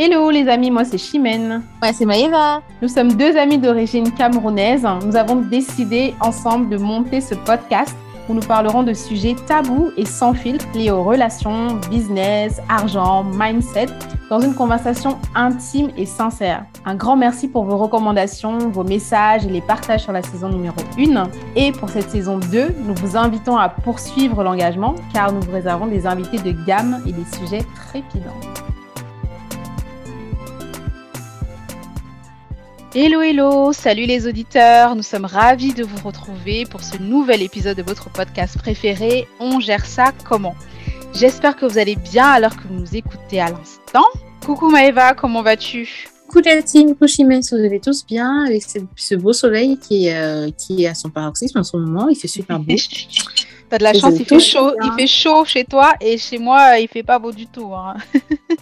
Hello les amis, moi c'est Chimène. Moi c'est Maëva. Nous sommes deux amis d'origine camerounaise. Nous avons décidé ensemble de monter ce podcast où nous parlerons de sujets tabous et sans filtre liés aux relations, business, argent, mindset, dans une conversation intime et sincère. Un grand merci pour vos recommandations, vos messages et les partages sur la saison numéro 1. Et pour cette saison 2, nous vous invitons à poursuivre l'engagement car nous vous réservons des invités de gamme et des sujets trépidants. Hello, hello, salut les auditeurs, nous sommes ravis de vous retrouver pour ce nouvel épisode de votre podcast préféré, On gère ça comment? J'espère que vous allez bien alors que vous nous écoutez à l'instant. Coucou Maëva, comment vas-tu? Coucou Latine, coucou Chimène, vous allez tous bien avec ce, beau soleil qui, euh, qui est à son paroxysme en ce moment, il fait super beau. T'as de la chance, il fait chaud, il fait chaud chez toi et chez moi il fait pas beau du tout. Hein. Oh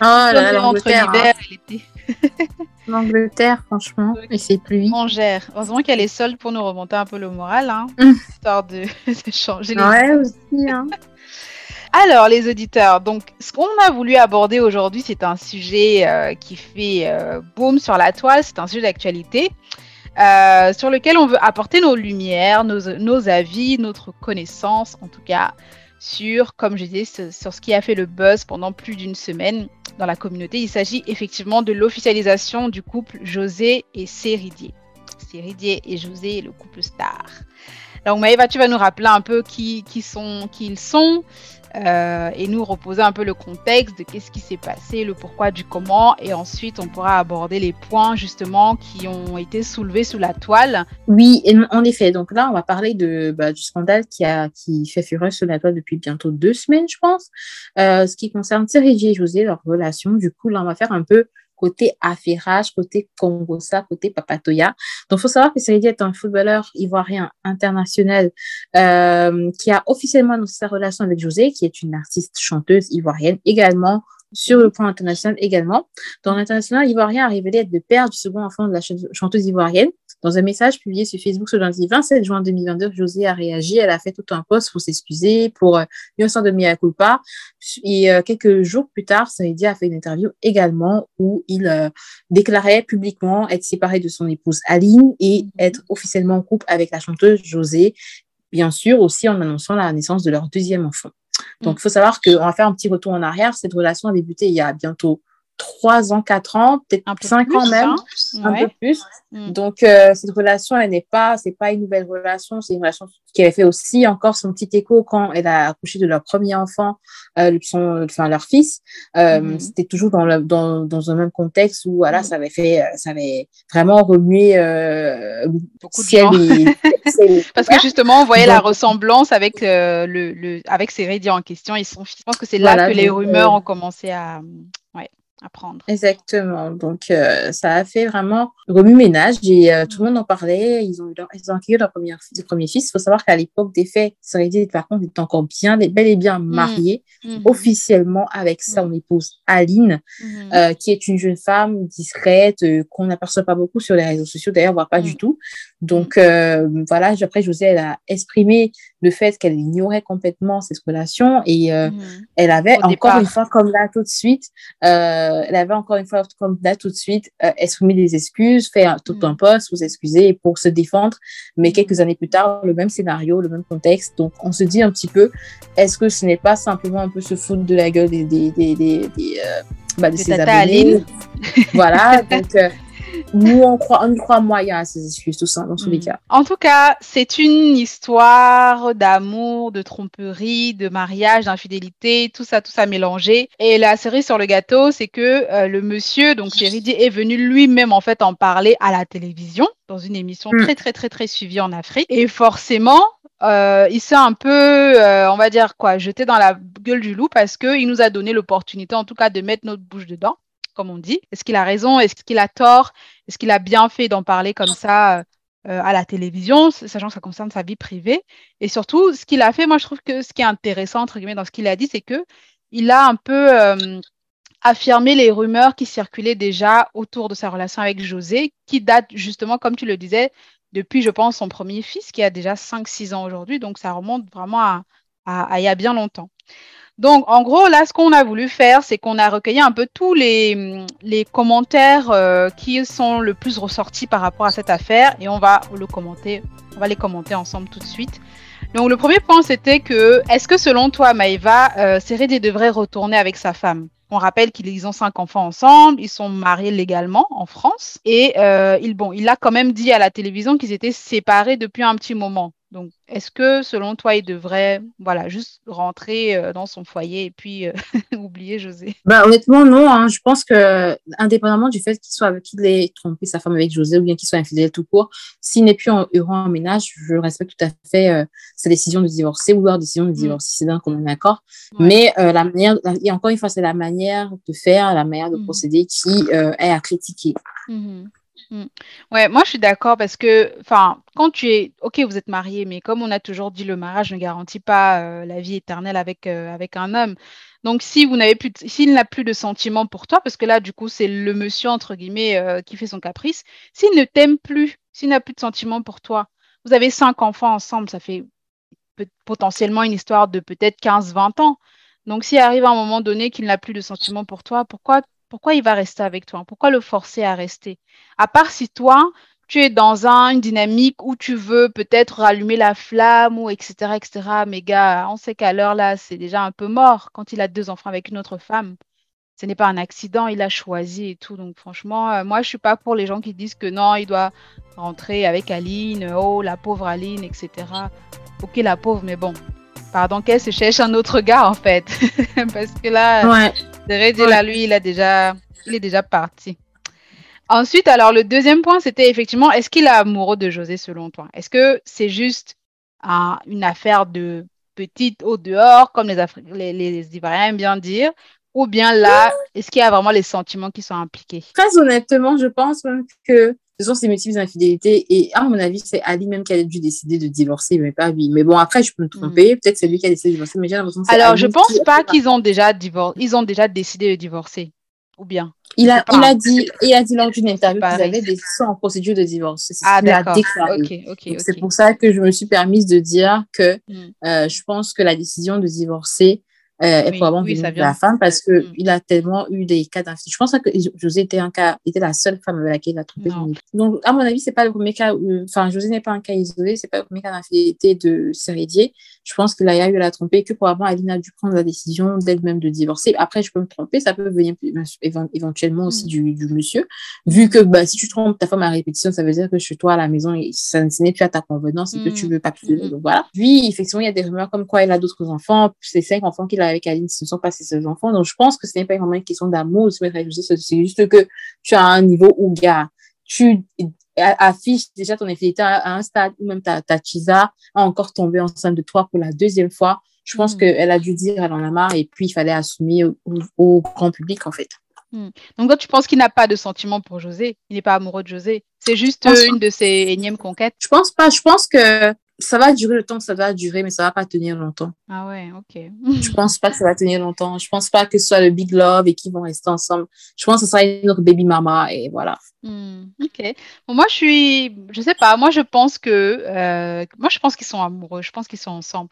là là, entre l'hiver et l'été. L'Angleterre, franchement, et c'est pluie. On gère. Heureusement qu'elle est seule pour nous remonter un peu le moral, hein, hum. histoire de, changer les Ouais, aussi. Hein. Alors, les auditeurs, donc, ce qu'on a voulu aborder aujourd'hui, c'est un sujet euh, qui fait euh, boom sur la toile, c'est un sujet d'actualité. Euh, sur lequel on veut apporter nos lumières, nos, nos, avis, notre connaissance, en tout cas, sur, comme je disais, sur ce qui a fait le buzz pendant plus d'une semaine dans la communauté. Il s'agit effectivement de l'officialisation du couple José et Céridier. Céridier et José, le couple star. Donc Maëva, tu vas nous rappeler un peu qui, qui sont, qui ils sont, euh, et nous reposer un peu le contexte de qu'est-ce qui s'est passé, le pourquoi du comment, et ensuite on pourra aborder les points justement qui ont été soulevés sous la toile. Oui, en effet. Donc là, on va parler bah, du scandale qui, fait fureur sur la toile depuis bientôt deux semaines, je pense. Euh, ce qui concerne Thierry et José, leur relation. Du coup, là, on va faire un peu côté affairage, côté Congosa, côté Papatoya. Donc, il faut savoir que Seridi est un footballeur ivoirien international euh, qui a officiellement annoncé sa relation avec José, qui est une artiste chanteuse ivoirienne également sur le plan international également. Dans l'international ivoirien a révélé être le père du second enfant de la chanteuse ivoirienne. Dans un message publié sur Facebook ce lundi 27 juin 2022, José a réagi. Elle a fait tout un post pour s'excuser, pour euh, une sorte de mea culpa. Et euh, quelques jours plus tard, Saïdi a fait une interview également où il euh, déclarait publiquement être séparé de son épouse Aline et mhm. être officiellement en couple avec la chanteuse José. Bien sûr, aussi en annonçant la naissance de leur deuxième enfant. Donc, il faut savoir qu'on va faire un petit retour en arrière. Cette relation a débuté il y a bientôt 3 ans, 4 ans, peut-être 5 ans même, hein. un peu plus. Mm. Donc, euh, cette relation, elle n'est pas, c'est pas une nouvelle relation, c'est une relation qui avait fait aussi encore son petit écho quand elle a accouché de leur premier enfant, euh, son, enfin, leur fils. Euh, mm. C'était toujours dans, le, dans, dans un même contexte où, voilà, mm. ça avait fait, ça avait vraiment remué beaucoup de gens. Parce que justement, on voyait la ressemblance avec le, le, avec ces rédits en question. Ils sont, je pense que c'est là que les rumeurs ont commencé à, apprendre. Exactement. Donc, euh, ça a fait vraiment remue-ménage et euh, tout le monde en parlait. Ils ont, ils ont accueilli leur premier, premier fils. Il faut savoir qu'à l'époque des faits, Saridie, par contre, était encore bien, bel et bien mm. marié mm-hmm. officiellement avec son mm. épouse Aline, mm-hmm. euh, qui est une jeune femme discrète, qu'on n'aperçoit pas beaucoup sur les réseaux sociaux, d'ailleurs, voire pas du mm. tout. Donc, voilà, après, José, elle a exprimé le fait qu'elle ignorait complètement cette relation et elle avait encore une fois, comme là tout de suite, euh, elle avait encore une fois, comme là tout de suite, euh, exprimé des excuses, fait tout mm. un poste, vous excuser pour se défendre. Mais mm. quelques années plus tard, le même scénario, le même contexte. Donc, on se dit un petit peu, est-ce que ce n'est pas simplement un peu se foutre de la gueule des, des, des, des, euh, bah, de, ses abonnés Voilà. donc, nous, on croit, on croit moyen à ces excuses, tout ça, dans tous les mm. cas. En tout cas, c'est une histoire d'amour, de tromperie, de mariage, d'infidélité, tout ça, tout ça mélangé. Et la série sur le gâteau, c'est que euh, le monsieur, donc Chéridie, est venu lui-même, en fait, en parler à la télévision, dans une émission mm. très, très, très, très suivie en Afrique. Et forcément, euh, il s'est un peu, euh, on va dire quoi, jeté dans la gueule du loup parce qu'il nous a donné l'opportunité, en tout cas, de mettre notre bouche dedans comme on dit. Est-ce qu'il a raison? Est-ce qu'il a tort? Est-ce qu'il a bien fait d'en parler comme ça euh, à la télévision, sachant que ça concerne sa vie privée? Et surtout, ce qu'il a fait, moi, je trouve que ce qui est intéressant, entre guillemets, dans ce qu'il a dit, c'est que il a un peu euh, affirmé les rumeurs qui circulaient déjà autour de sa relation avec José, qui date justement, comme tu le disais, depuis, je pense, son premier fils, qui a déjà 5-6 ans aujourd'hui. Donc, ça remonte vraiment à, à, il y a bien longtemps. Donc, en gros, là, ce qu'on a voulu faire, c'est qu'on a recueilli un peu tous les, commentaires euh, qui sont le plus ressortis par rapport à cette affaire et on va le commenter, on va les commenter ensemble tout de suite. Donc, le premier point, c'était que, est-ce que selon toi, Maëva, euh, devrait retourner avec sa femme? On rappelle qu'ils ont cinq enfants ensemble, ils sont mariés légalement en France et euh, il a quand même dit à la télévision qu'ils étaient séparés depuis un petit moment. Donc, est-ce que selon toi, il devrait voilà, juste rentrer euh, dans son foyer et puis euh, oublier José? Bah, Honnêtement, non. Hein. Je pense que, indépendamment du fait qu'il soit qu'il ait trompé sa femme avec José ou bien qu'il soit infidèle tout court, s'il n'est plus en, heureux en ménage, je respecte tout à fait euh, sa décision de divorcer ou leur décision de mm. divorcer. C'est d'un commun accord. Mais la manière, et encore une fois, c'est la manière de faire, la manière de mm. procéder qui est à critiquer. Mm-hmm. Mm. Ouais, moi je suis d'accord parce que, enfin, quand tu es, ok, vous êtes marié, mais comme on a toujours dit, le mariage ne garantit pas euh, la vie éternelle avec, euh, avec un homme. Donc, si vous n'avez plus, s'il n'a plus de sentiments pour toi, parce que là, du coup, c'est le monsieur entre guillemets euh, qui fait son caprice, s'il ne t'aime plus, s'il n'a plus de sentiments pour toi, vous avez cinq enfants ensemble, ça fait potentiellement une histoire de peut-être 15-20 ans. Donc, s'il arrive à un moment donné qu'il n'a plus de sentiments pour toi, pourquoi pourquoi il va rester avec toi? Pourquoi le forcer à rester? À part si toi, tu es dans une dynamique où tu veux peut-être rallumer la flamme ou etc. etc. Mais gars, on sait qu'à l'heure là, c'est déjà un peu mort quand il a deux enfants avec une autre femme. Ce n'est pas un accident, il a choisi et tout. Donc franchement, euh, moi je suis pas pour les gens qui disent que non, il doit rentrer avec Aline, oh la pauvre Aline, etc. Ok la pauvre, mais bon, pardon qu'elle se cherche un autre gars en fait, parce que là, ouais. Là, lui, il, a déjà, il est déjà parti. Ensuite, alors le deuxième point, c'était effectivement, est-ce qu'il est amoureux de José selon toi? Est-ce que c'est juste une affaire de petite au dehors, comme les, les, les Ivoiriens aiment bien dire, ou bien là, est-ce qu'il y a vraiment les sentiments qui sont impliqués? Très honnêtement, je pense même que ce sont ses motifs d'infidélité. Et à mon avis, c'est Ali même qui a dû décider de divorcer, mais pas lui. Mais bon, après, je peux me tromper. Hmm. Peut-être c'est lui qui a décidé de divorcer, mais j'ai l'impression que Alors, je pense pas qu'ils ont déjà divorcé. Ils ont déjà décidé de divorcer. Ou bien il a, il a dit, il a dit lors d'une interview qu'ils avaient des sont en procédure de divorce. ah, d'accord. Okay, okay, c'est pour ça que je me suis permise de dire que hmm. euh, je pense que la décision de divorcer euh, oui, probablement oui, de la femme parce que mm. il a tellement eu des cas d'infidélité. Je pense que José était un cas, était la seule femme avec laquelle il a trompé. Donc, à mon avis, c'est pas le premier cas enfin, José n'est pas un cas isolé, c'est pas le premier cas d'infidélité de Seridier. Je pense qu'il a eu à la tromper que probablement Aline a dû prendre la décision d'elle-même de divorcer. Après, je peux me tromper, ça peut venir éventuellement aussi mm. du, du, monsieur. Vu que, bah, si tu trompes ta femme à répétition, ça veut dire que chez toi à la maison, ça, ce n'est plus à ta convenance et que tu mm. veux pas plus. Donc voilà. Puis, effectivement, il y a des rumeurs comme quoi il a d'autres enfants, c'est cinq enfants qu'il a avec Aline, ce ne sont pas ses enfants. Donc, je pense que ce n'est pas vraiment une question d'amour de se mettre C'est juste que tu as un niveau où, gars, tu affiches déjà ton infidélité à un stade où même ta, ta Chisa a encore tombé enceinte de toi pour la deuxième fois. Je pense mm. qu'elle a dû dire elle en a marre et puis il fallait assumer au, grand public, en fait. Mm. Donc, toi, tu penses qu'il n'a pas de sentiment pour José? Il n'est pas amoureux de José? C'est juste une de ses énièmes conquêtes? Je pense pas. Je pense que ça va durer le temps que ça va durer, mais ça va pas tenir longtemps. Ah ouais, ok. je pense pas que ça va tenir longtemps. Je pense pas que ce soit le big love et qu'ils vont rester ensemble. Je pense que ce sera une autre baby mama et voilà. Hmm, ok. Bon, moi, je suis, je sais pas. Moi, je pense que, euh, moi, je pense qu'ils sont amoureux. Je pense qu'ils sont ensemble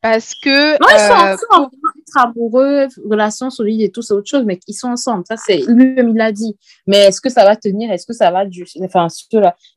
parce que. Non, ils sont euh, ensemble. Être amoureux, relation solide et tout, c'est autre chose, mais ils sont ensemble. Ça, c'est lui-même, il l'a dit. Mais est-ce que ça va tenir? Est-ce que ça va du, enfin,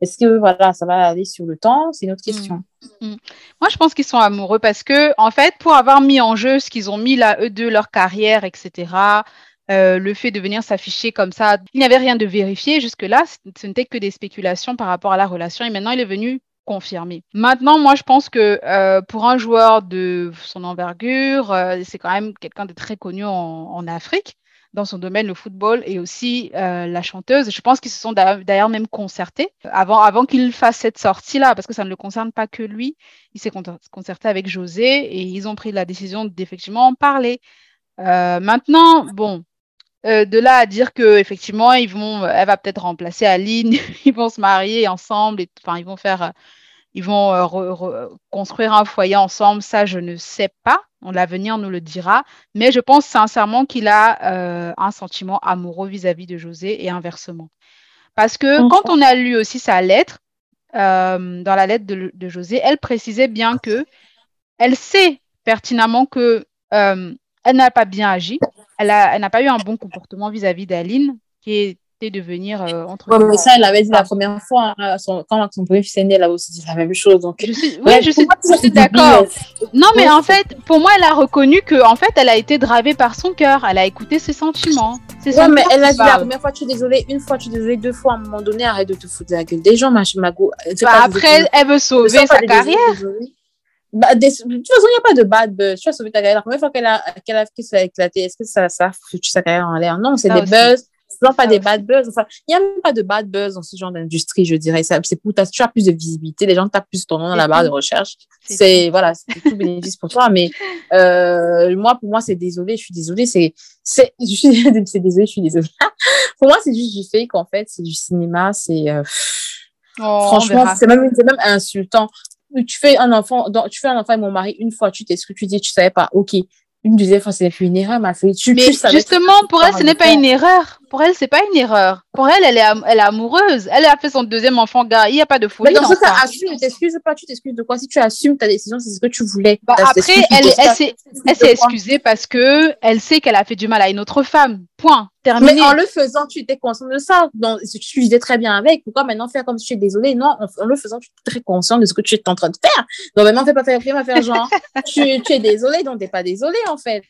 est-ce que voilà, ça va aller sur le temps? C'est une autre question. Hmm, hmm. Moi, je pense qu'ils sont amoureux parce que, en fait, pour avoir mis en jeu ce qu'ils ont mis là, eux deux, leur carrière, etc. Euh, le fait de venir s'afficher comme ça, il n'y avait rien de vérifié jusque-là, ce n'était que des spéculations par rapport à la relation et maintenant il est venu confirmer. Maintenant, moi je pense que euh, pour un joueur de son envergure, euh, c'est quand même quelqu'un de très connu en, Afrique dans son domaine, le football, et aussi la chanteuse. Je pense qu'ils se sont d'ailleurs même concertés avant, qu'il fasse cette sortie-là, parce que ça ne le concerne pas que lui. Il s'est concerté avec José et ils ont pris la décision d'effectivement en parler. maintenant, bon, euh, de là à dire que effectivement ils vont, elle va peut-être remplacer Aline, ils vont se marier ensemble, enfin ils vont faire, ils vont euh, construire un foyer ensemble. Ça, je ne sais pas. L'avenir nous le dira. Mais je pense sincèrement qu'il a euh, un sentiment amoureux vis-à-vis de José et inversement. Parce que quand on a lu aussi sa lettre, dans la lettre de, de, José, elle précisait bien que elle sait pertinemment que elle n'a pas bien agi. Elle n'a pas eu un bon comportement vis-à-vis d'Aline, qui de venir euh, entre. mais ça, elle l'avait dit la première fois. Hein, son, quand son premier fils est né, elle a aussi dit la même chose. Donc, je suis, oui, je suis, d'accord. Non, mais en fait, pour moi, elle a reconnu que, en fait, elle a été dravée par son cœur. Elle a écouté ses sentiments. Ouais, mais elle a dit la première fois, tu es désolée, une fois, tu es désolée, deux fois, à un moment donné, arrête de te foutre de la gueule des gens, ma Mago. Bah, après, elle veut sauver sa carrière. Bah, de toute façon, il n'y a pas de bad buzz. Tu as sauvé ta carrière. La première fois qu'elle a, qu'elle a, ça a éclaté, est-ce que ça, ça a foutu sa carrière en l'air? Non, c'est des buzz. Non, pas des bad buzz. Enfin, il n'y a même pas de bad buzz dans ce genre d'industrie, je dirais. C'est pour, tu as plus de visibilité. Les gens tapent plus ton nom dans la barre de recherche. C'est, voilà, c'est tout bénéfice pour toi. Mais, euh, moi, pour moi, c'est désolé, je suis désolée. C'est, c'est, je suis, c'est désolé, je suis désolée. pour moi, c'est juste du fake, en fait. C'est du cinéma. C'est, euh, oh, franchement, c'est même, c'est même insultant tu fais un enfant, tu fais un enfant avec mon mari une fois, tu t'es ce que tu dis, tu savais pas, ok. Une deuxième fois, c'est une erreur, ma fille. Tu, mais justement, pour elle, ce n'est pas une erreur. Pour elle, c'est pas une erreur. Pour elle, elle est, elle est amoureuse. Elle a fait son deuxième enfant, gars. Il n'y a pas de folie. Mais dans cas, assume, t'excuses pas, tu t'excuses de quoi? Si tu assumes ta décision, c'est ce que tu voulais. Bah, après, elle, elle s'est excusée parce que elle sait qu'elle a fait du mal à une autre femme. Point. Terminé. Mais en le faisant, tu étais conscient de ça. Donc, tu vivais très bien avec. Pourquoi maintenant faire comme si tu es désolée? Non, en, le faisant, tu es très conscient de ce que tu es en train de faire. Donc maintenant, fais pas faire, fais pas faire genre. tu, tu es désolée, donc t'es pas désolée en fait.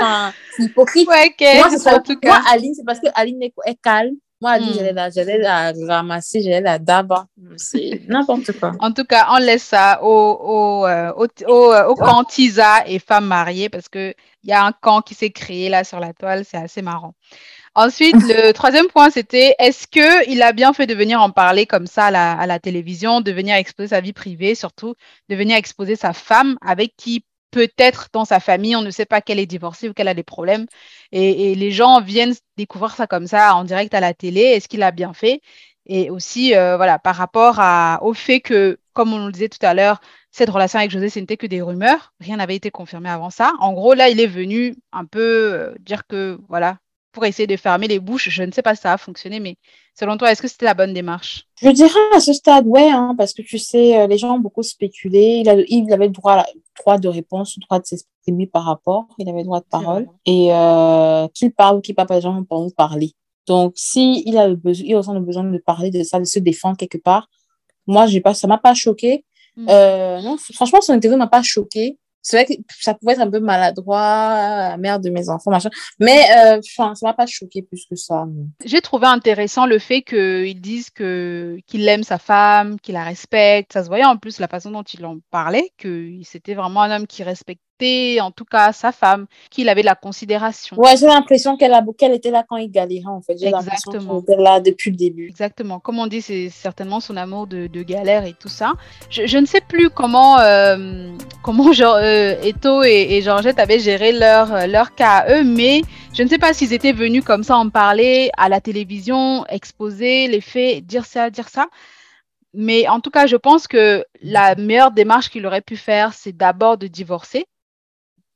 Enfin, c'est hypocrite. Ouais, Moi, c'est en tout cas. Moi, Aline, c'est parce que Aline est, est calme. Moi, Aline, hmm. j'allais j'allais la ramasser, j'allais la d'abord. C'est n'importe quoi. En tout cas, on laisse ça au, au, euh, au, au, euh, au camp Tisa et femmes mariées parce qu'il y a un camp qui s'est créé là sur la toile. C'est assez marrant. Ensuite, le troisième point, c'était est-ce qu'il a bien fait de venir en parler comme ça à la, à la, télévision, de venir exposer sa vie privée, surtout de venir exposer sa femme avec qui peut-être dans sa famille, on ne sait pas qu'elle est divorcée ou qu'elle a des problèmes. Et, les gens viennent découvrir ça comme ça en direct à la télé. Est-ce qu'il a bien fait Et aussi, euh, voilà, par rapport au fait que, comme on le disait tout à l'heure, cette relation avec José, ce n'était que des rumeurs. Rien n'avait été confirmé avant ça. En gros, là, il est venu un peu euh, dire que, voilà, pour essayer de fermer les bouches. Je ne sais pas si ça a fonctionné, mais selon toi, est-ce que c'était la bonne démarche? Je dirais à ce stade, ouais, hein, parce que tu sais, euh, les gens ont beaucoup spéculé. Il, il avait le droit, droit de réponse, le droit de s'exprimer par rapport. Il avait le droit de parole. Et euh, qu'il parle ou qu'il parle pas, les gens vont parler. Donc, si il a le besoin, il ressent le besoin de parler de ça, de se défendre quelque part, moi, j'ai pas, ça m'a pas choqué. Mm. Euh, non, franchement, son interview m'a pas choqué c'est vrai que ça pouvait être un peu maladroit, la mère de mes enfants, machin. Mais euh, ça m'a pas choqué plus que ça. J'ai trouvé intéressant le fait qu'ils disent que qu'il aime sa femme, qu'il la respecte. Ça se voyait en plus la façon dont il en parlait, que c'était vraiment un homme qui respecte en tout cas sa femme, qu'il avait de la considération. Ouais, j'ai l'impression qu'elle qu'elle était là quand il galérait, en fait. J'ai l'impression qu'elle était là depuis le début. Exactement. Comme on dit, c'est certainement son amour de, galère et tout ça. Je, ne sais plus comment, euh, comment genre, euh, Eto et, Georgette avaient géré leur, leur cas à eux, mais je ne sais pas s'ils étaient venus comme ça en parler à la télévision, exposer les faits, dire ça, dire ça. Mais en tout cas, je pense que la meilleure démarche qu'il aurait pu faire, c'est d'abord de divorcer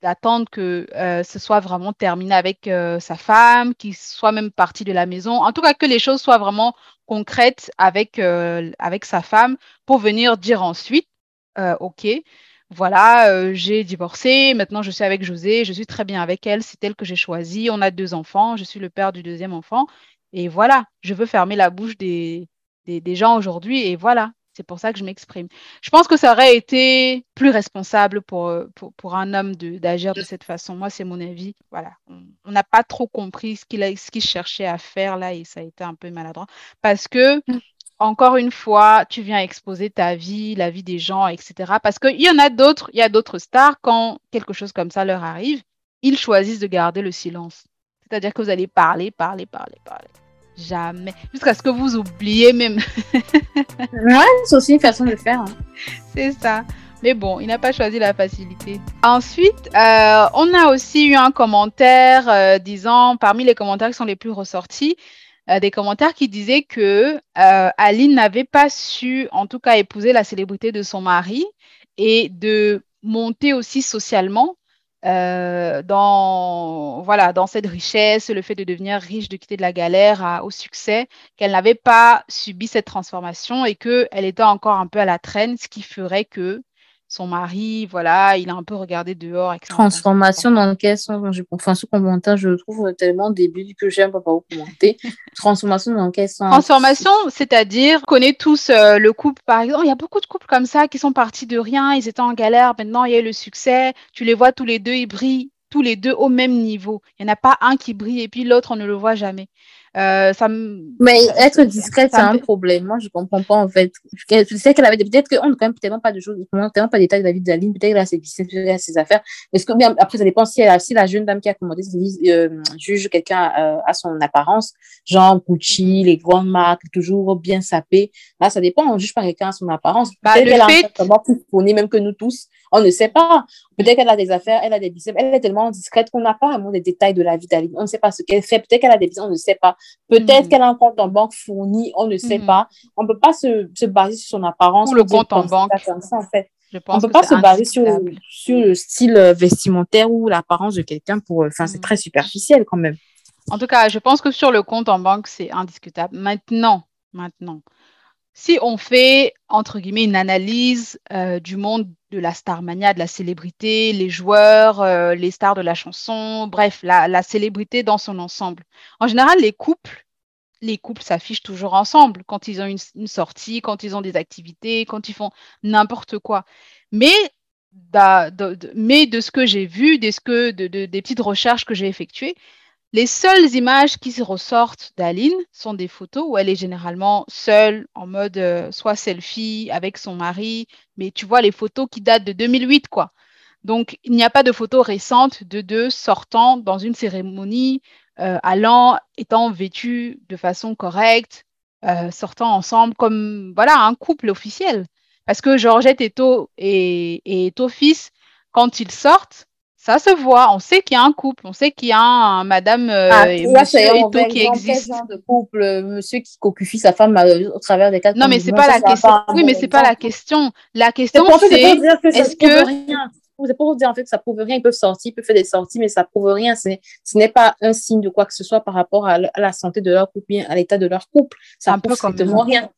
d'attendre que euh, ce soit vraiment terminé avec euh, sa femme, qu'il soit même parti de la maison. En tout cas, que les choses soient vraiment concrètes avec, euh, sa femme pour venir dire ensuite, OK, voilà, j'ai divorcé, maintenant je suis avec José, je suis très bien avec elle, c'est elle que j'ai choisie, on a deux enfants, je suis le père du deuxième enfant, et voilà, je veux fermer la bouche des, des gens aujourd'hui, et voilà, c'est pour ça que je m'exprime. Je pense que ça aurait été plus responsable pour, euh, un homme d'agir de, cette façon. Moi, c'est mon avis. Voilà. On n'a pas trop compris ce qu'il cherchait à faire là et ça a été un peu maladroit. Parce que, encore une fois, tu viens exposer ta vie, la vie des gens, etc. Parce qu'il y en a d'autres, il y a d'autres stars, quand quelque chose comme ça leur arrive, ils choisissent de garder le silence. C'est-à-dire que vous allez parler, parler, parler, parler. Jamais. Jusqu'à ce que vous oubliez même. ouais, c'est aussi une façon de faire. Hein. C'est ça. Mais bon, il n'a pas choisi la facilité. Ensuite, euh, on a aussi eu un commentaire euh, disant, parmi les commentaires qui sont les plus ressortis, euh, des commentaires qui disaient que Aline n'avait pas su, en tout cas, épouser la célébrité de son mari et de monter aussi socialement euh, dans, voilà, dans cette richesse, le fait de devenir riche, de quitter de la galère au succès, qu'elle n'avait pas subi cette transformation et qu'elle était encore un peu à la traîne, ce qui ferait que son mari, voilà, il a un peu regardé dehors. Transformation dans quel sens? Je, Enfin, ce commentaire, je le trouve tellement débile que j'aime pas vous commenter. Transformation dans quel sens? Transformation, c'est-à-dire, on connaît tous euh, le couple, par exemple. Il y a beaucoup de couples comme ça qui sont partis de rien, ils étaient en galère, maintenant il y a eu le succès. Tu les vois tous les deux, ils brillent tous les deux au même niveau. Il n'y en a pas un qui brille et puis l'autre, on ne le voit jamais. Euh, ça Mais être discrète, c'est un problème. Moi, je comprends pas, en fait. Je sais qu'elle avait peut-être qu'on n'a quand même tellement pas de choses, tellement pas de détails de la vie d'Aline, peut-être qu'elle a ses business, peut-être ses affaires. Est-ce que, bien, après, ça dépend si, elle, si la jeune dame qui a commandé euh, juge quelqu'un euh, à son apparence, genre Gucci, les grandes marques, toujours bien sapées. Là, ça dépend, on juge pas quelqu'un à son apparence. Bah, peut-être qu'elle fait... a comment plus même que nous tous. On ne sait pas. Peut-être qu'elle a des affaires, elle a des business, elle est tellement discrète qu'on n'a pas vraiment des détails de la vie d'Aline. On ne sait pas ce qu'elle fait. Peut-être qu'elle a des business, on ne sait pas. Peut-être mm. qu'elle a un compte en banque fourni, on ne sait mm. pas. On ne peut pas se, se, baser sur son apparence. Ou le compte en banque. Ça, en fait. on ne peut pas se baser sur, sur, le style euh, vestimentaire ou l'apparence de quelqu'un pour. Euh, enfin, c'est mm. très superficiel quand même. En tout cas, je pense que sur le compte en banque, c'est indiscutable. Maintenant, maintenant, si on fait, entre guillemets, une analyse euh, du monde de la starmania, de la célébrité, les joueurs, euh, les stars de la chanson, bref, la, célébrité dans son ensemble. En général, les couples, les couples s'affichent toujours ensemble quand ils ont une, sortie, quand ils ont des activités, quand ils font n'importe quoi. Mais, de, ce que j'ai vu, des petites recherches que j'ai effectuées, les seules images qui ressortent d'Aline sont des photos où elle est généralement seule, en mode euh, soit selfie avec son mari, mais tu vois les photos qui datent de 2008, quoi. Donc, il n'y a pas de photos récentes de deux sortant dans une cérémonie, euh, allant, étant vêtus de façon correcte, euh, sortant ensemble comme voilà un couple officiel. Parce que Georgette et, To, et, et quand ils sortent, ça se voit. On sait qu'il y a un couple. On sait qu'il y a un, madame euh, ah, et monsieur qui existe. de couple, monsieur qui cocufie sa femme euh, au travers des quatre Non, mais c'est pas la question. Oui, mais c'est pas la question. La question, c'est est-ce que. C'est pour vous dire en fait que ça prouve rien. Ils peuvent sortir, ils peuvent faire des sorties, mais ça prouve rien. Ce n'est pas un signe de quoi que ce soit par rapport à, la santé de leur couple, bien à l'état de leur couple. Ça prouve strictement rien.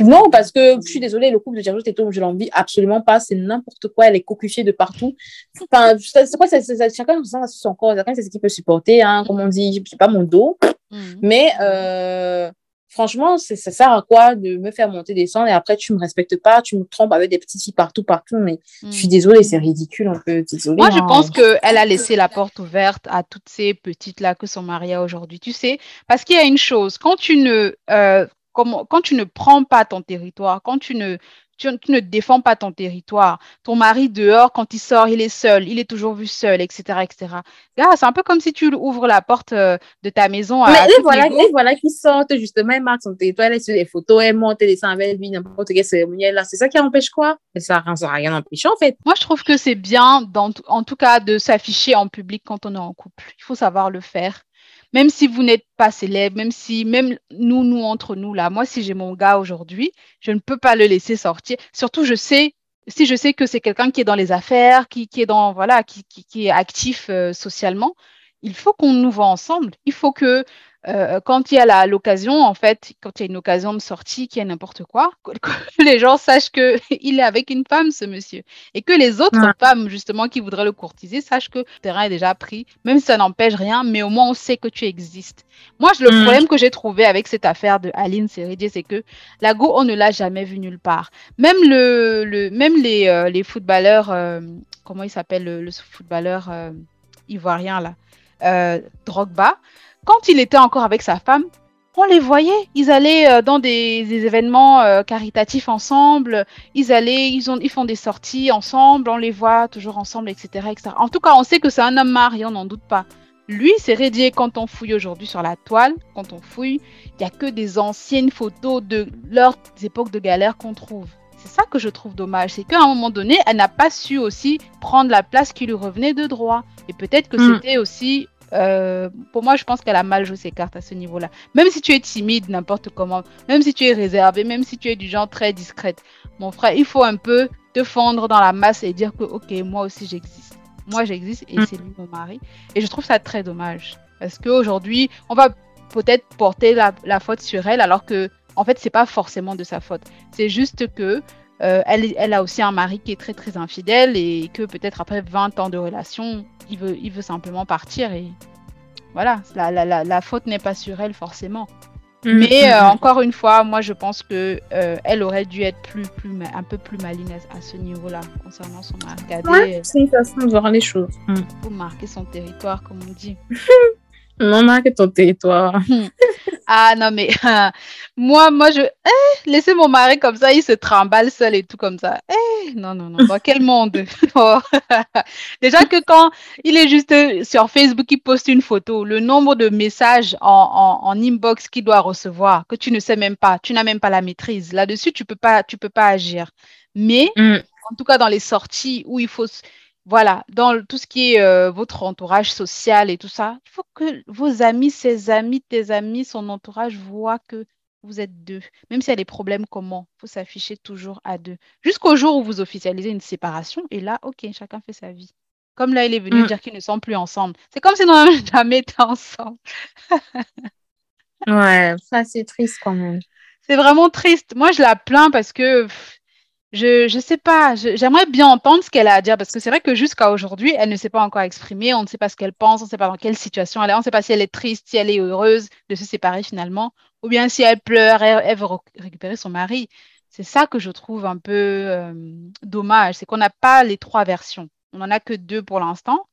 Non, parce que je suis désolée, le couple de Gerjo Teto, je l'envie absolument pas. C'est n'importe quoi. Elle est cocufiée de partout. Enfin, c'est quoi, chacun son corps. Chacun, c'est ce qu'il peut supporter. Hein, comme on dit, c'est pas mon dos. Mm. Mais euh, franchement, ça sert à quoi de me faire monter, descendre et après, tu me respectes pas, tu me trompes avec des petites filles partout, partout. Mais je suis mm. désolée, c'est ridicule. On peut désolée. Moi, je hein. pense qu'elle a laissé la porte ouverte à toutes ces petites-là que son mari a aujourd'hui. Tu sais, parce qu'il y a une chose, quand tu ne. Euh, quand tu ne prends pas ton territoire, quand tu ne, tu, ne défends pas ton territoire, ton mari dehors, quand il sort, il est seul, il est toujours vu seul, etc. etc. c'est un peu comme si tu ouvres la porte euh, de ta maison à. Mais voilà, les voilà qui sortent justement, elle marque son territoire, elle est sur les photos, elle monte, elle descend avec lui, n'importe quelle cérémonie, là. C'est ça qui empêche quoi? Mais ça n'a rien empêché en fait. Moi, je trouve que c'est bien, en tout cas, de s'afficher en public quand on est en couple. Il faut savoir le faire même si vous n'êtes pas célèbre, même si, même nous, nous, entre nous, là, moi, si j'ai mon gars aujourd'hui, je ne peux pas le laisser sortir. Surtout, je sais, si je sais que c'est quelqu'un qui est dans les affaires, qui, est dans, voilà, qui, qui, est actif euh, socialement, il faut qu'on nous voit ensemble. Il faut que euh, quand il y a l'occasion, en fait, quand il y a une occasion de sortie, qu'il y a n'importe quoi, que, les gens sachent qu'il est avec une femme, ce monsieur. Et que les autres femmes, justement, qui voudraient le courtiser, sachent que le terrain est déjà pris, même si ça n'empêche rien, mais au moins on sait que tu existes. Moi, le mm. problème que j'ai trouvé avec cette affaire de Aline Seridier, c'est que la Go, on ne l'a jamais vue nulle part. Même, le, le même les, euh, les footballeurs, euh, comment il s'appelle le, footballeur ivoirien là Drogba, quand il était encore avec sa femme, on les voyait. Ils allaient euh, dans des, événements euh, caritatifs ensemble. Ils allaient, ils, ont, ils font des sorties ensemble. On les voit toujours ensemble, etc., etc. En tout cas, on sait que c'est un homme marié, on n'en doute pas. Lui, c'est Rédier. Quand on fouille aujourd'hui sur la toile, quand on fouille, il n'y a que des anciennes photos de leurs époques de galère qu'on trouve. C'est ça que je trouve dommage. C'est qu'à un moment donné, elle n'a pas su aussi prendre la place qui lui revenait de droit. Et peut-être que hmm. c'était aussi euh, pour moi, je pense qu'elle a mal joué ses cartes à ce niveau-là. Même si tu es timide, n'importe comment, même si tu es réservé, même si tu es du genre très discrète, mon frère, il faut un peu te fondre dans la masse et dire que, ok, moi aussi j'existe. Moi j'existe et mm. c'est lui mon mari. Et je trouve ça très dommage. Parce qu'aujourd'hui, on va peut-être porter la, faute sur elle alors que, en fait, c'est pas forcément de sa faute. C'est juste que elle, elle, a aussi un mari qui est très très infidèle et que peut-être après 20 ans de relation, il veut, il veut simplement partir et voilà, la, la, la, faute n'est pas sur elle forcément. Mm, Mais mm, mm. encore une fois, moi je pense que elle aurait dû être plus, plus, un peu plus maligne à, ce niveau-là concernant son mari. Ouais, c'est une façon de voir les choses. Pour marquer son territoire, comme on dit. Non, marque ton territoire. ah non, mais moi, moi, je. Eh, laissez mon mari comme ça, il se trimballe seul et tout comme ça. Eh, non, non, non. Dans quel monde? Oh. Déjà que quand il est juste sur Facebook, il poste une photo, le nombre de messages en, en, inbox qu'il doit recevoir, que tu ne sais même pas, tu n'as même pas la maîtrise. Là-dessus, tu peux pas, tu peux pas agir. Mais, mm. en tout cas, dans les sorties où il faut voilà, dans tout ce qui est euh, votre entourage social et tout ça, il faut que vos amis, ses amis, tes amis, son entourage voient que vous êtes deux. Même s'il y a des problèmes, comment? Il faut s'afficher toujours à deux. Jusqu'au jour où vous officialisez une séparation, et là, ok, chacun fait sa vie. Comme là, il est venu mm. dire qu'ils ne sont plus ensemble. C'est comme si nous n'avions jamais été ensemble. ouais, ça c'est triste quand même. C'est vraiment triste. Moi, je la plains parce que je ne sais pas, j'aimerais bien entendre ce qu'elle a à dire parce que c'est vrai que jusqu'à aujourd'hui, elle ne s'est pas encore exprimée, on ne sait pas ce qu'elle pense, on ne sait pas dans quelle situation elle est, on ne sait pas si elle est triste, si elle est heureuse de se séparer finalement, ou bien si elle pleure, elle, veut récupérer son mari. C'est ça que je trouve un peu euh, dommage, c'est qu'on n'a pas les trois versions. On n'en a que deux pour l'instant.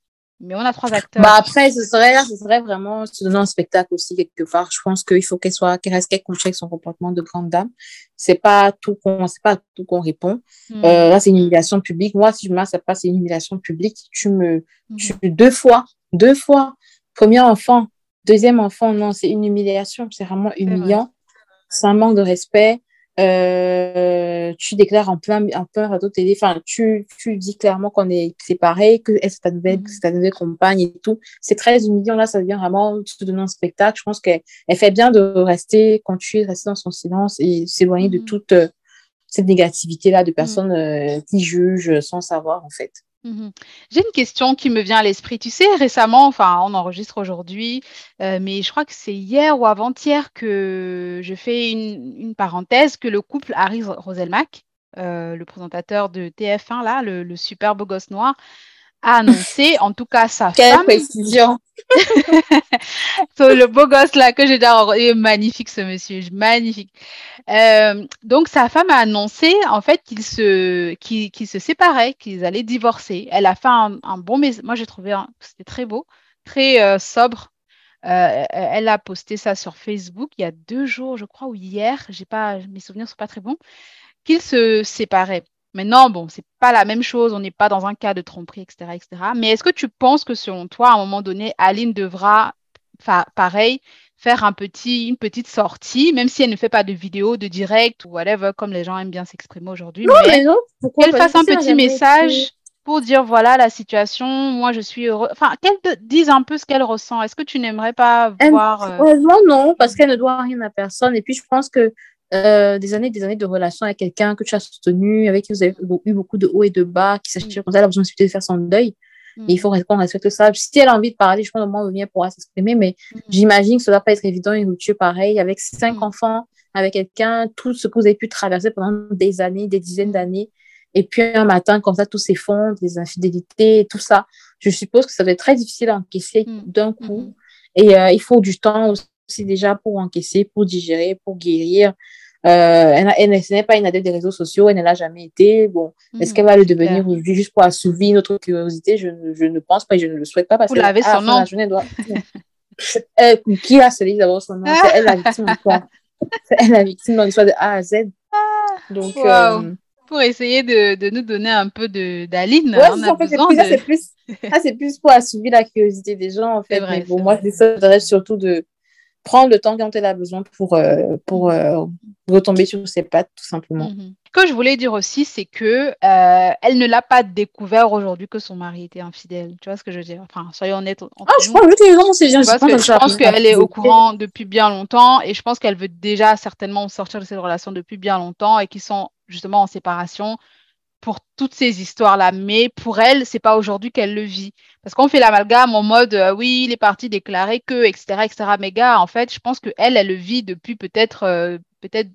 Mais on a trois acteurs. Bah après, ce serait, ce serait vraiment se donner un spectacle aussi quelque part. Je pense qu'il faut qu'elle soit, qu'elle reste qu'elle couche avec son comportement de grande dame. C'est pas tout qu'on, c'est pas tout qu'on répond. Hmm. Euh, là, c'est une humiliation publique. Moi, si je me pas, c'est une humiliation publique. Tu me, hmm. tu, deux fois, deux fois. Premier enfant, deuxième enfant, non, c'est une humiliation. C'est vraiment humiliant. C'est un manque de respect. Euh, tu déclares en plein, en plein radio télé, enfin, tu, tu dis clairement qu'on est séparés, que c'est ta nouvelle, ta nouvelle compagne et tout. C'est très humiliant, là, ça devient vraiment se donner un spectacle. Je pense qu'elle elle fait bien de rester, quand tu es resté dans son silence et s'éloigner de mm. toute euh, cette négativité-là de mm. personnes euh, qui jugent sans savoir, en fait. Mhm. J'ai une question qui me vient à l'esprit. Tu sais, récemment, enfin, on enregistre aujourd'hui, euh, mais je crois que c'est hier ou avant-hier que je fais une, parenthèse que le couple Harry Roselmack, euh, le présentateur de TF1, là, le, le super beau gosse noir, a annoncé, en tout cas sa Quelle femme. précision Le beau gosse là que j'ai déjà est magnifique ce monsieur, magnifique. Euh, donc sa femme a annoncé en fait qu'ils se, qu'ils, se séparaient, qu'ils allaient divorcer. Elle a fait un, bon message. Moi j'ai trouvé c'était très beau, très euh, sobre. Euh, elle a posté ça sur Facebook il y a deux jours, je crois, ou hier. Pas, mes souvenirs sont pas très bons. Qu'ils se séparaient. Maintenant, bon, c'est pas la même chose, on n'est pas dans un cas de tromperie, etc., etc. Mais est-ce que tu penses que selon toi, à un moment donné, Aline devra, pareil, faire un petit, une petite sortie, même si elle ne fait pas de vidéo, de direct ou whatever, comme les gens aiment bien s'exprimer aujourd'hui. Non, mais, non. Qu'elle fasse un petit message pour dire voilà la situation, moi je suis heureux. Enfin, qu'elle te dise un peu ce qu'elle ressent. Est-ce que tu n'aimerais pas voir. Euh... non, parce qu'elle ne doit rien à personne. Et puis je pense que euh, des années des années de relation avec quelqu'un que tu as soutenu, avec qui vous avez eu beaucoup de hauts et de bas, qui s'achète mm. comme ça, elle a besoin de faire son deuil. Mm. il faut qu'on respecte ça. Si elle a envie de parler, je pense au moins venir pourra s'exprimer, mais mm. j'imagine que ça ne doit pas être évident une rupture pareil, avec cinq enfants, avec quelqu'un, tout ce que vous avez pu traverser pendant des années, des dizaines d'années. Et puis un matin, comme ça, tout s'effondre, les infidélités, tout ça. Je suppose que ça doit être très difficile à encaisser d'un coup. Mm-hmm. Et euh, il faut du temps aussi déjà pour encaisser, pour digérer, pour guérir. Euh, elle, elle, ce n'est pas une adepte des réseaux sociaux, elle ne l'a jamais été. Bon, est-ce hmm, qu'elle va le devenir aujourd'hui juste pour assouvir notre curiosité? Je, je, ne pense pas et je ne le souhaite pas parce Vous l'avez son nom. Doit... elle, qui a celui d'avoir son nom? C'est elle la victime C'est elle la victime dans l'histoire de A à Z. Ah, Donc, euh... pour essayer de, de, nous donner un peu d'Aline. Ouais, en fait, besoin plus, de... plus, c'est plus pour assouvir la curiosité des gens, en fait. Vrai, mais bon, moi, c'est surtout de prendre le temps quand elle a besoin pour, euh, pour euh, retomber sur ses pattes, tout simplement. Mhm. Ce que je voulais dire aussi, c'est que euh, elle ne l'a pas découvert aujourd'hui que son mari était infidèle. Tu vois ce que je veux dire? Enfin, soyons honnêtes. Ah, je pense que c'est bien. Je pense qu'elle est au courant depuis bien longtemps et je pense qu'elle veut déjà certainement sortir de cette relation depuis bien longtemps et qu'ils sont justement en séparation pour toutes ces histoires-là. Mais pour elle, c'est pas aujourd'hui qu'elle le vit. Parce qu'on fait l'amalgame en mode, euh, oui, il est parti déclarer que, etc., etc. Mais gars, en fait, je pense qu'elle, elle, le vit depuis peut-être euh, peut-être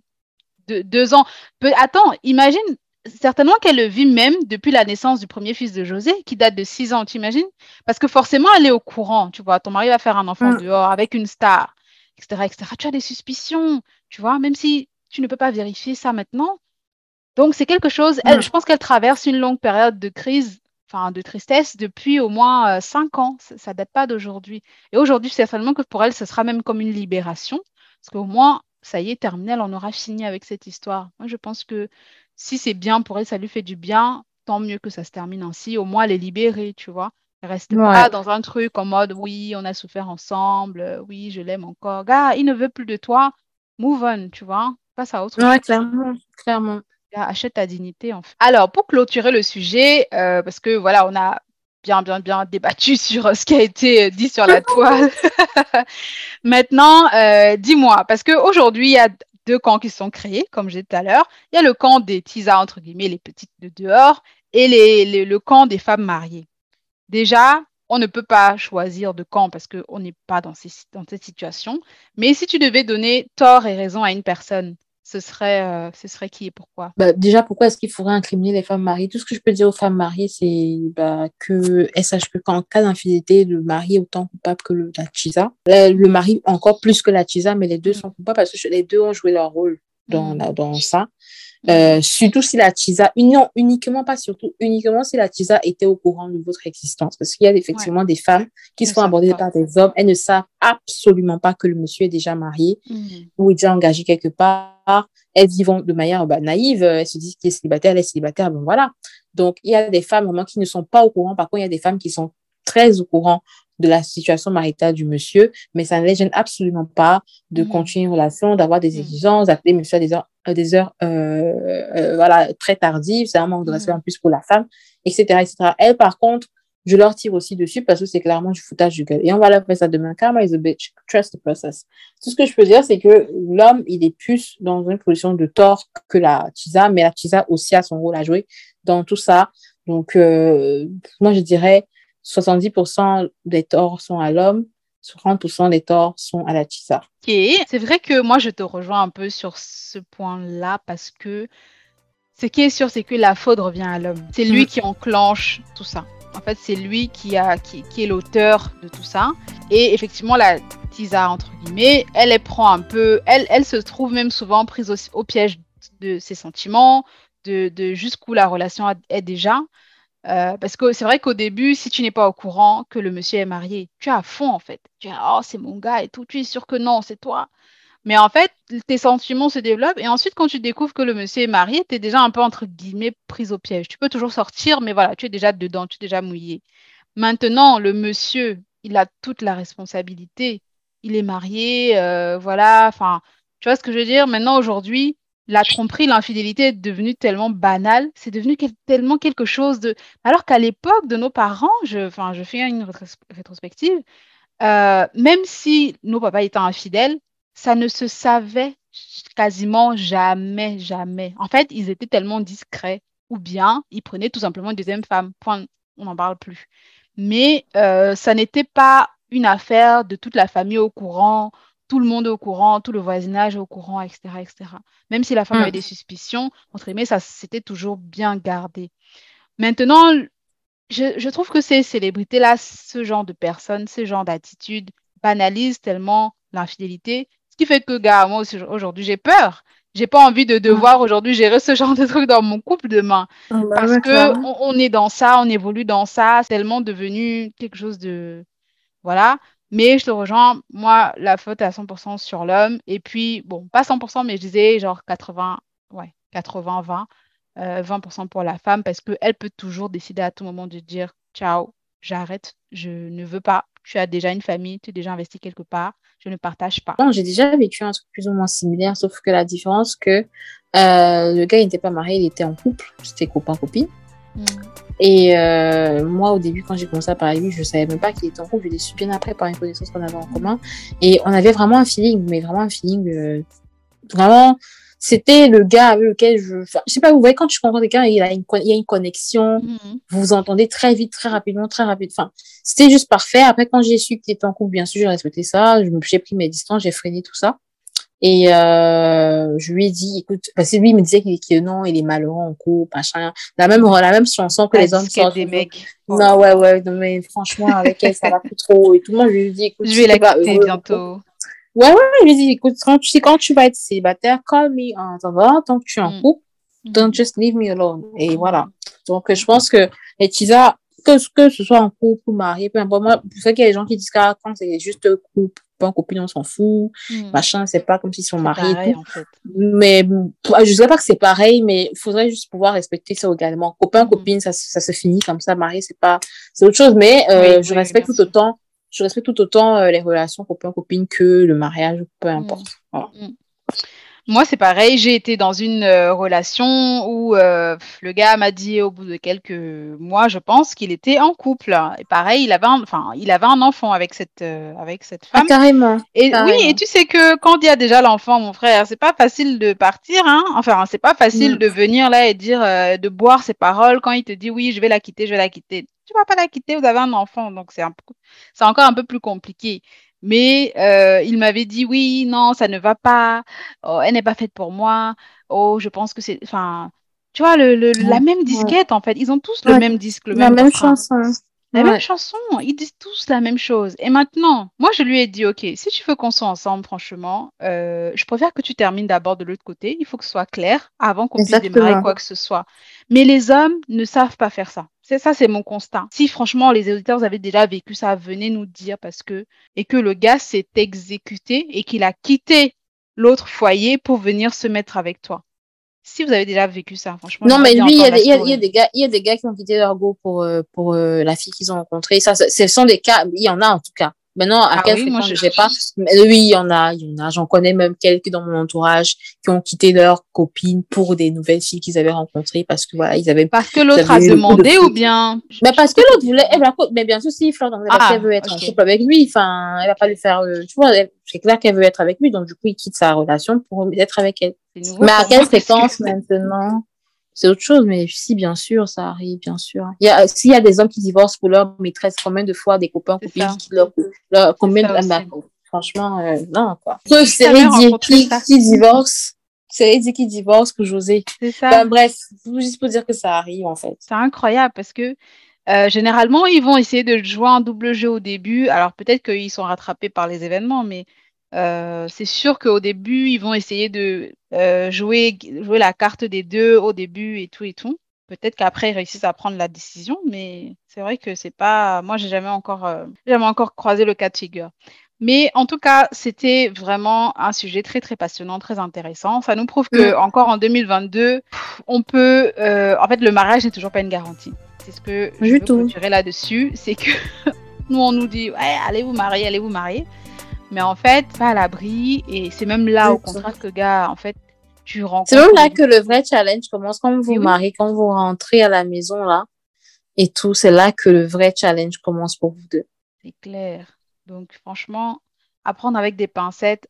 deux, ans. attends, imagine certainement qu'elle le vit même depuis la naissance du premier fils de José, qui date de 6 ans, tu imagines Parce que forcément, elle est au courant, tu vois. Ton mari va faire un enfant mm. dehors avec une star, etc., etc. Tu as des suspicions, tu vois, même si tu ne peux pas vérifier ça maintenant. Donc, c'est quelque chose, elle, mm. je pense qu'elle traverse une longue période de crise, enfin, de tristesse depuis au moins 5 euh, ans. Ça ne date pas d'aujourd'hui. Et aujourd'hui, certainement que pour elle, ce sera même comme une libération. Parce qu'au moins, ça y est, terminé, on aura fini avec cette histoire. Moi, je pense que si c'est bien pour elle, ça lui fait du bien, tant mieux que ça se termine ainsi. Au moins, elle est libérée, tu vois. Elle reste pas dans un truc en mode oui, on a souffert ensemble, euh, oui, je l'aime encore. Gars, il ne veut plus de toi, move on, tu vois. Passe à autre chose. Ouais, clairement, clairement. Achète ta dignité. Alors, pour clôturer le sujet, euh, parce que voilà, on a bien, bien, bien débattu sur euh, ce qui a été dit sur la toile. Maintenant, dis-moi, parce qu'aujourd'hui, il y a deux camps qui sont créés, comme j'ai dit tout à l'heure. Il y a le camp des tisas, entre guillemets, les petites de dehors, et le camp des femmes mariées. Déjà, on ne peut pas choisir de camp parce qu'on n'est pas dans cette situation. Mais si tu devais donner tort et raison à une personne, ce serait, euh, ce serait qui et pourquoi? Bah, Déjà, pourquoi est-ce qu'il faudrait incriminer les femmes mariées? Tout ce que je peux dire aux femmes mariées, c'est bah, qu'elles sachent que qu'en cas d'infidélité, le mari est autant coupable que le, la chisa. Le, mari encore plus que la chisa, mais les deux mm. sont coupables parce que les deux ont joué leur rôle dans, mm. dans ça. Euh, surtout si la TISA, non, uniquement, pas surtout, uniquement si la TISA était au courant de votre existence. Parce qu'il y a effectivement des femmes qui sont abordées par des hommes, elles ne savent absolument pas que le monsieur est déjà marié mmh. ou est déjà engagé quelque part. Elles y vont de manière bah, naïve, elles se disent qu'il est célibataire, elle est célibataire, bon voilà. Donc, il y a des femmes vraiment qui ne sont pas au courant. Par contre, il y a des femmes qui sont très au courant de la situation maritale du monsieur, mais ça ne les gêne absolument pas de mmh. continuer une relation, d'avoir des mmh. exigences, d'appeler monsieur à des heures, à des heures euh, euh, voilà, très tardives, c'est un manque de respect mmh. en plus pour la femme, etc., etc. Elle, par contre, je leur tire aussi dessus parce que c'est clairement du foutage du gueule. Et on va leur faire ça demain. Karma is a bitch. Trust the process. Tout ce que je peux dire, c'est que l'homme, il est plus dans une position de tort que la Tisa, mais la Tisa aussi a son rôle à jouer dans tout ça. Donc, euh, moi, je dirais, 70% des torts sont à l'homme, 30% des torts sont à la tisa. Ok, c'est vrai que moi je te rejoins un peu sur ce point-là parce que ce qui est sûr, c'est que la faute revient à l'homme. C'est lui mm. qui enclenche tout ça. En fait, c'est lui qui, a, qui, est l'auteur de tout ça. Et effectivement, la tisa, entre guillemets, elle, elle prend un peu, elle, elle se trouve même souvent prise au, piège de ses sentiments, de, de jusqu'où la relation est déjà. Euh, parce que c'est vrai qu'au début, si tu n'es pas au courant que le monsieur est marié, tu es à fond en fait. Tu es oh, c'est mon gars et tout. Tu es sûr que non, c'est toi. Mais en fait, tes sentiments se développent et ensuite, quand tu découvres que le monsieur est marié, tu es déjà un peu entre guillemets prise au piège. Tu peux toujours sortir, mais voilà, tu es déjà dedans, tu es déjà mouillé. Maintenant, le monsieur, il a toute la responsabilité. Il est marié, euh, voilà. Enfin, tu vois ce que je veux dire? Maintenant, aujourd'hui, la tromperie, l'infidélité est devenue tellement banale, c'est devenu tellement quelque chose de... Alors qu'à l'époque de nos parents, je, je fais une rétrospective, euh, même si nos papas étaient infidèles, ça ne se savait quasiment jamais, jamais. En fait, ils étaient tellement discrets, ou bien ils prenaient tout simplement une deuxième femme, point, on n'en parle plus. Mais euh, ça n'était pas une affaire de toute la famille au courant, tout le monde est au courant, tout le voisinage est au courant, etc. etc. Même si la femme avait mm. des suspicions, entre guillemets, ça s'était toujours bien gardé. Maintenant, je, trouve que ces célébrités-là, ce genre de personnes, ce genre d'attitudes, banalisent tellement l'infidélité, ce qui fait que, gars, moi aujourd'hui, j'ai peur. J'ai pas envie de devoir mm. aujourd'hui gérer ce genre de truc dans mon couple demain. Ah bah parce qu'on on est dans ça, on évolue dans ça, c'est tellement devenu quelque chose de. Voilà. Mais je te rejoins, moi, la faute est à 100% sur l'homme. Et puis, bon, pas 100%, mais je disais genre 80, ouais, 80, 20, 20% pour la femme parce qu'elle peut toujours décider à tout moment de dire ciao, j'arrête, je ne veux pas. Tu as déjà une famille, tu es déjà investi quelque part, je ne partage pas. j'ai déjà vécu un truc plus ou moins similaire, sauf que la différence que euh, le gars n'était pas marié, il était en couple, c'était copain-copine. Hmm. Et euh, moi, au début, quand j'ai commencé à parler lui, je savais même pas qu'il était en couple. Je l'ai su bien après par une connaissance qu'on avait en commun. Et on avait vraiment un feeling, mais vraiment un feeling. Euh, vraiment, c'était le gars avec lequel je. Enfin, je sais pas, vous voyez, quand tu rencontres quelqu'un, il, a une, il y a une connexion. Mm-hmm. Vous vous entendez très vite, très rapidement, très rapide. Enfin, c'était juste parfait. Après, quand j'ai su qu'il était en couple, bien sûr, j'ai respecté ça. J'ai pris mes distances, j'ai freiné tout ça. Et euh, je lui ai dit, écoute, parce que lui il me disait que non, il est malheureux en couple, machin. La même, la même chanson que les hommes sortent. des mecs. Non, ouais, ouais, non, mais franchement, avec elle, ça va plus trop. Et tout le monde lui dit, écoute, je vais la quitter bientôt. Ouais, ouais, je lui ai dit, écoute, quand tu, quand tu vas être célibataire, call me en attendant, tant que tu es en mm. couple, don't just leave me alone. Et mm. voilà. Donc, je pense que Letiza, que, que ce soit en couple ou marié, peu importe, moi, pour ça qu'il y a des gens qui disent que quand c'est juste couple, pas en copine, on s'en fout, hmm. machin, c'est pas comme s'ils sont mariés. En fait. Mais je sais pas que c'est pareil, mais il faudrait juste pouvoir respecter ça également. Copain, hmm. copine, ça, ça se finit comme ça, marié, c'est pas, c'est autre chose, mais euh, je respecte tout autant, je respecte tout autant euh, les relations copain, copine que le mariage, peu hmm. importe. Voilà. Moi, c'est pareil. J'ai été dans une euh, relation où euh, le gars m'a dit au bout de quelques mois, je pense, qu'il était en couple. Et pareil, il avait un, enfin, il avait un enfant avec cette, euh, avec cette ah, femme. carrément. Et oui, et tu sais que quand il y a déjà l'enfant, mon frère, c'est pas facile de partir. Hein enfin, c'est pas facile mm. de venir là et dire, de boire ses paroles quand il te dit oui, je vais la quitter, je vais la quitter. Tu vas pas la quitter, vous avez un enfant, donc c'est un c'est encore un peu plus compliqué. Mais euh, il m'avait dit oui, non, ça ne va pas. Oh, elle n'est pas faite pour moi. Oh, je pense que c'est. Enfin, tu vois, le, la même disquette, en fait. Ils ont tous le même disque, le la même, chanson. La même chanson. Ils disent tous la même chose. Et maintenant, moi, je lui ai dit, OK, si tu veux qu'on soit ensemble, franchement, euh, je préfère que tu termines d'abord de l'autre côté. Il faut que ce soit clair avant qu'on puisse démarrer quoi que ce soit. Mais les hommes ne savent pas faire ça. C'est ça, c'est mon constat. Si franchement les auditeurs avaient déjà vécu ça, venez nous dire parce que et que le gars s'est exécuté et qu'il a quitté l'autre foyer pour venir se mettre avec toi. Si vous avez déjà vécu ça, franchement. Non, mais lui, il y, a des gars, il y a des gars qui ont quitté leur go pour euh, pour euh, la fille qu'ils ont rencontrée. Ça, ce sont des cas, il y en a en tout cas. Maintenant, à ah quel oui, je sais pas. Mais oui, il y en a, il y en a. J'en connais même quelques dans mon entourage qui ont quitté leur copine pour des nouvelles filles qu'ils avaient rencontrées parce que voilà, ils avaient. Parce que l'autre a demandé ou bien. Mais parce que l'autre voulait, elle mais bien sûr, si Fleur, donc, ah, elle veut être en couple avec lui, enfin, elle va pas lui faire, euh, tu vois, c'est clair qu'elle veut être avec lui, donc du coup, il quitte sa relation pour être avec elle. Mais à quelle fréquence maintenant? c'est autre chose, mais si, bien sûr, ça arrive, bien sûr. Il y a, s'il y a des hommes qui divorcent pour leur maîtresse, combien de fois des copains, copines qui leur, leur combien de, bah, franchement, euh, non, quoi. c'est Riddy qui, qui divorce. C'est Riddy qui divorce pour José. C'est ça. Bref, juste pour dire que ça arrive, en fait. C'est incroyable parce que, euh, généralement, ils vont essayer de jouer un double jeu au début. Alors, peut-être qu'ils sont rattrapés par les événements, mais euh, c'est sûr qu'au début, ils vont essayer de euh, jouer, jouer la carte des deux au début et tout et tout. Peut-être qu'après, ils réussissent à prendre la décision, mais c'est vrai que c'est pas. Moi, j'ai jamais encore, euh, jamais encore croisé le cas de figure. Mais en tout cas, c'était vraiment un sujet très très passionnant, très intéressant. Ça nous prouve que mm. encore en 2022, on peut. en fait, le mariage n'est toujours pas une garantie. C'est ce que je veux là-dessus, c'est que nous on nous dit, ouais, allez vous marier, allez vous marier. Mais en fait, pas à l'abri. Et c'est même là, au contraire, que, gars, en fait, tu rencontres. C'est même là que le vrai challenge commence quand vous vous mariez, quand vous rentrez à la maison, là. Et tout, c'est là que le vrai challenge commence pour vous deux. C'est clair. Donc, franchement, apprendre avec des pincettes.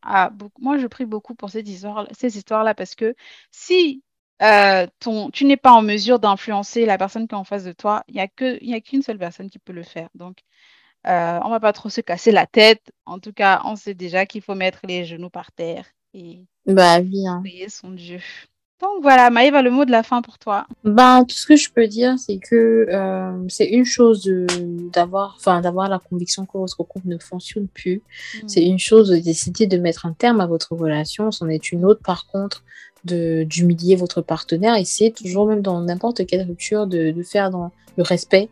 Moi, je prie beaucoup pour ces histoires, ces histoires-là parce que si euh, ton, tu n'es pas en mesure d'influencer la personne qui est en face de toi, il n'y a qu'une seule personne qui peut le faire. Donc, euh, on va pas trop se casser la tête. En tout cas, on sait déjà qu'il faut mettre les genoux par terre et bah, bien. prier son Dieu. Donc voilà, Maëva, le mot de la fin pour toi. Ben, tout ce que je peux dire, c'est que euh, c'est une chose d'avoir, enfin, d'avoir la conviction que votre couple ne fonctionne plus. Hmm. C'est une chose de décider de mettre un terme à votre relation. C'en est une autre, par contre, d'humilier votre partenaire. C'est toujours, même dans n'importe quelle rupture, de, de faire dans le respect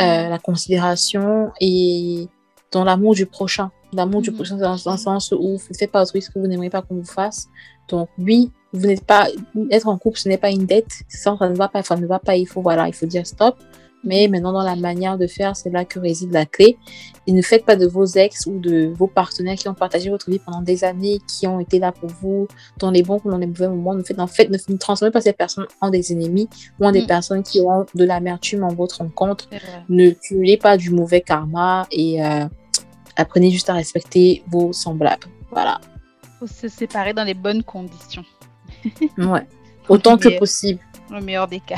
euh, la considération et dans l'amour du prochain. L'amour du mhm. prochain dans, le sens où vous ne faites pas autrui ce que vous n'aimeriez pas qu'on vous fasse. Donc oui, vous n'êtes pas être en couple, ce n'est pas une dette. Ça, ça ne va pas, ça ne va pas. Il faut voilà, il faut dire stop. Mais maintenant, dans la manière de faire, c'est là que réside la clé. Et ne faites pas de vos ex ou de vos partenaires qui ont partagé votre vie pendant des années, qui ont été là pour vous dans les bons comme dans les mauvais moments. Ne faites, en fait, ne, transformez pas ces personnes en des ennemis ou en des mm. personnes qui ont de l'amertume en votre rencontre. Ne tuez pas du mauvais karma et euh, apprenez juste à respecter vos semblables. Voilà. Il faut se séparer dans les bonnes conditions. ouais. Autant que possible. Le meilleur des cas.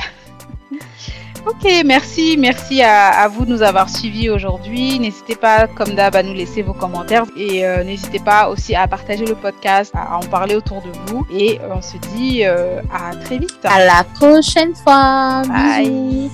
Ok, merci, merci à, vous de nous avoir suivis aujourd'hui. N'hésitez pas, comme d'hab, à nous laisser vos commentaires et euh, n'hésitez pas aussi à partager le podcast, à en parler autour de vous. Et on se dit euh, à très vite. À la prochaine fois. Bye.